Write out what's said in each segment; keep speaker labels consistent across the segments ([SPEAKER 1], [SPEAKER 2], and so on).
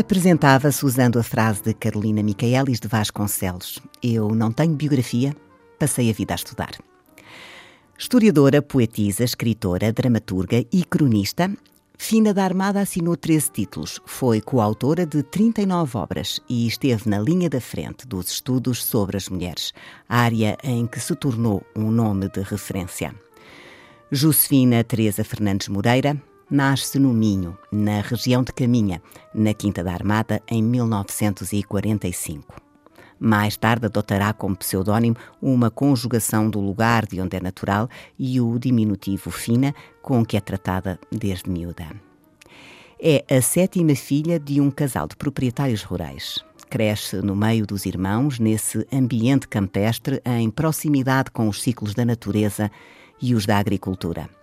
[SPEAKER 1] Apresentava-se usando a frase de Carolina Micaelis de Vasconcelos: Eu não tenho biografia, passei a vida a estudar. Historiadora, poetisa, escritora, dramaturga e cronista, Fina da Armada assinou 13 títulos, foi coautora de 39 obras e esteve na linha da frente dos estudos sobre as mulheres, área em que se tornou um nome de referência. Josefina Teresa Fernandes Moreira, nasce no Minho, na região de Caminha, na Quinta da Armada, em 1945. Mais tarde adotará como pseudónimo uma conjugação do lugar de onde é natural e o diminutivo fina, com que é tratada desde miúda. É a sétima filha de um casal de proprietários rurais. Cresce no meio dos irmãos, nesse ambiente campestre, em proximidade com os ciclos da natureza e os da agricultura.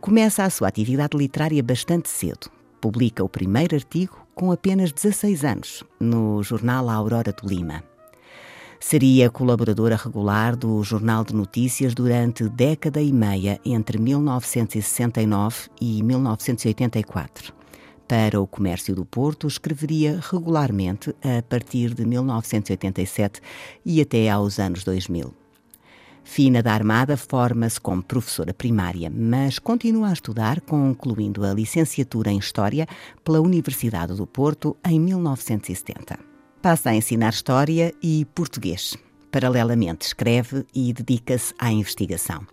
[SPEAKER 1] Começa a sua atividade literária bastante cedo. Publica o primeiro artigo com apenas 16 anos, no jornal A Aurora do Lima. Seria colaboradora regular do Jornal de Notícias durante década e meia entre 1969 e 1984. Para o Comércio do Porto, escreveria regularmente a partir de 1987 e até aos anos 2000. Fina da Armada forma-se como professora primária, mas continua a estudar, concluindo a licenciatura em História pela Universidade do Porto em 1970. Passa a ensinar História e Português. Paralelamente, escreve e dedica-se à investigação.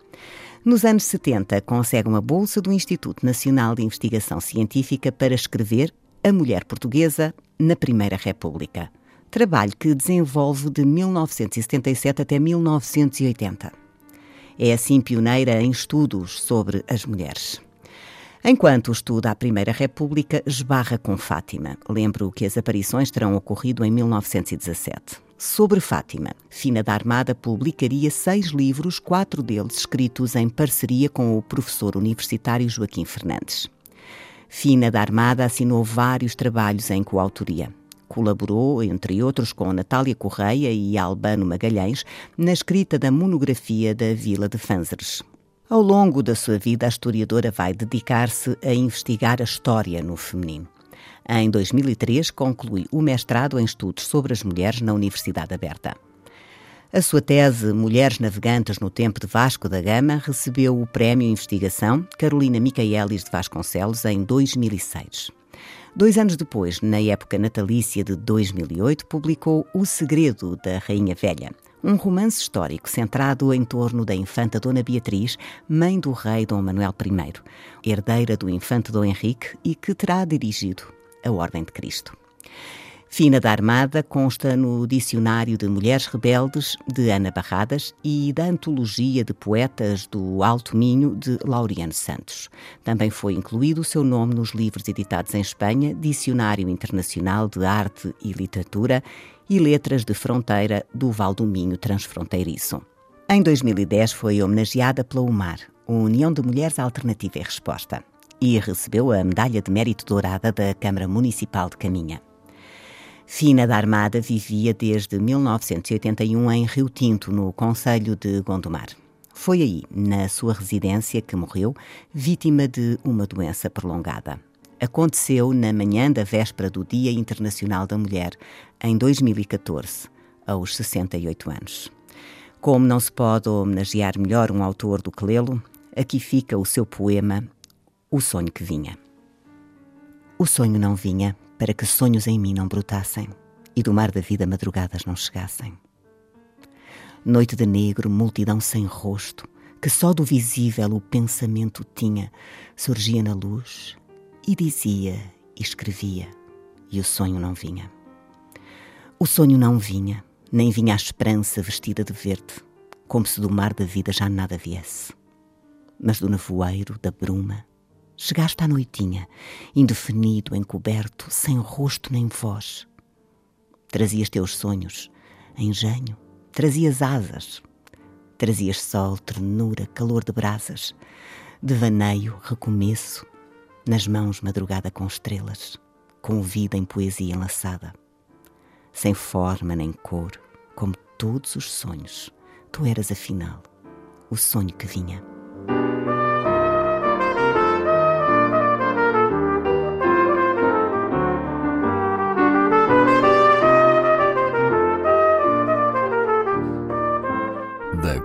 [SPEAKER 1] Nos anos 70, consegue uma bolsa do Instituto Nacional de Investigação Científica para escrever A Mulher Portuguesa na Primeira República trabalho que desenvolve de 1977 até 1980. É assim pioneira em estudos sobre as mulheres. Enquanto estuda a Primeira República, esbarra com Fátima. Lembro que as aparições terão ocorrido em 1917. Sobre Fátima, Fina da Armada publicaria seis livros, quatro deles escritos em parceria com o professor universitário Joaquim Fernandes. Fina da Armada assinou vários trabalhos em coautoria. Colaborou, entre outros, com Natália Correia e Albano Magalhães na escrita da monografia da Vila de Fanzeres. Ao longo da sua vida, a historiadora vai dedicar-se a investigar a história no feminino. Em 2003, conclui o mestrado em estudos sobre as mulheres na Universidade Aberta. A sua tese Mulheres Navegantes no Tempo de Vasco da Gama recebeu o Prémio Investigação Carolina Micaelis de Vasconcelos em 2006. Dois anos depois, na época natalícia de 2008, publicou O Segredo da Rainha Velha, um romance histórico centrado em torno da infanta Dona Beatriz, mãe do rei Dom Manuel I, herdeira do infante Dom Henrique e que terá dirigido a Ordem de Cristo. Fina da Armada consta no Dicionário de Mulheres Rebeldes de Ana Barradas e da Antologia de Poetas do Alto Minho de Laureano Santos. Também foi incluído o seu nome nos livros editados em Espanha, Dicionário Internacional de Arte e Literatura e Letras de Fronteira do Val do Minho Transfronteiriço. Em 2010 foi homenageada pela UMAR, União de Mulheres Alternativa e Resposta, e recebeu a Medalha de Mérito Dourada da Câmara Municipal de Caminha. Fina da Armada vivia desde 1981 em Rio Tinto, no Conselho de Gondomar. Foi aí, na sua residência, que morreu, vítima de uma doença prolongada. Aconteceu na manhã da véspera do Dia Internacional da Mulher, em 2014, aos 68 anos. Como não se pode homenagear melhor um autor do que lê-lo, aqui fica o seu poema O Sonho que Vinha. O sonho não vinha para que sonhos em mim não brotassem e do mar da vida madrugadas não chegassem. Noite de negro, multidão sem rosto, que só do visível o pensamento tinha, surgia na luz e dizia e escrevia, e o sonho não vinha. O sonho não vinha, nem vinha a esperança vestida de verde, como se do mar da vida já nada viesse. Mas do nevoeiro, da bruma, Chegaste à noitinha, indefinido, encoberto, sem rosto nem voz. Trazias teus sonhos, engenho, trazias asas. Trazias sol, ternura, calor de brasas, devaneio, recomeço, nas mãos madrugada com estrelas, com vida em poesia enlaçada. Sem forma nem cor, como todos os sonhos, tu eras afinal o sonho que vinha.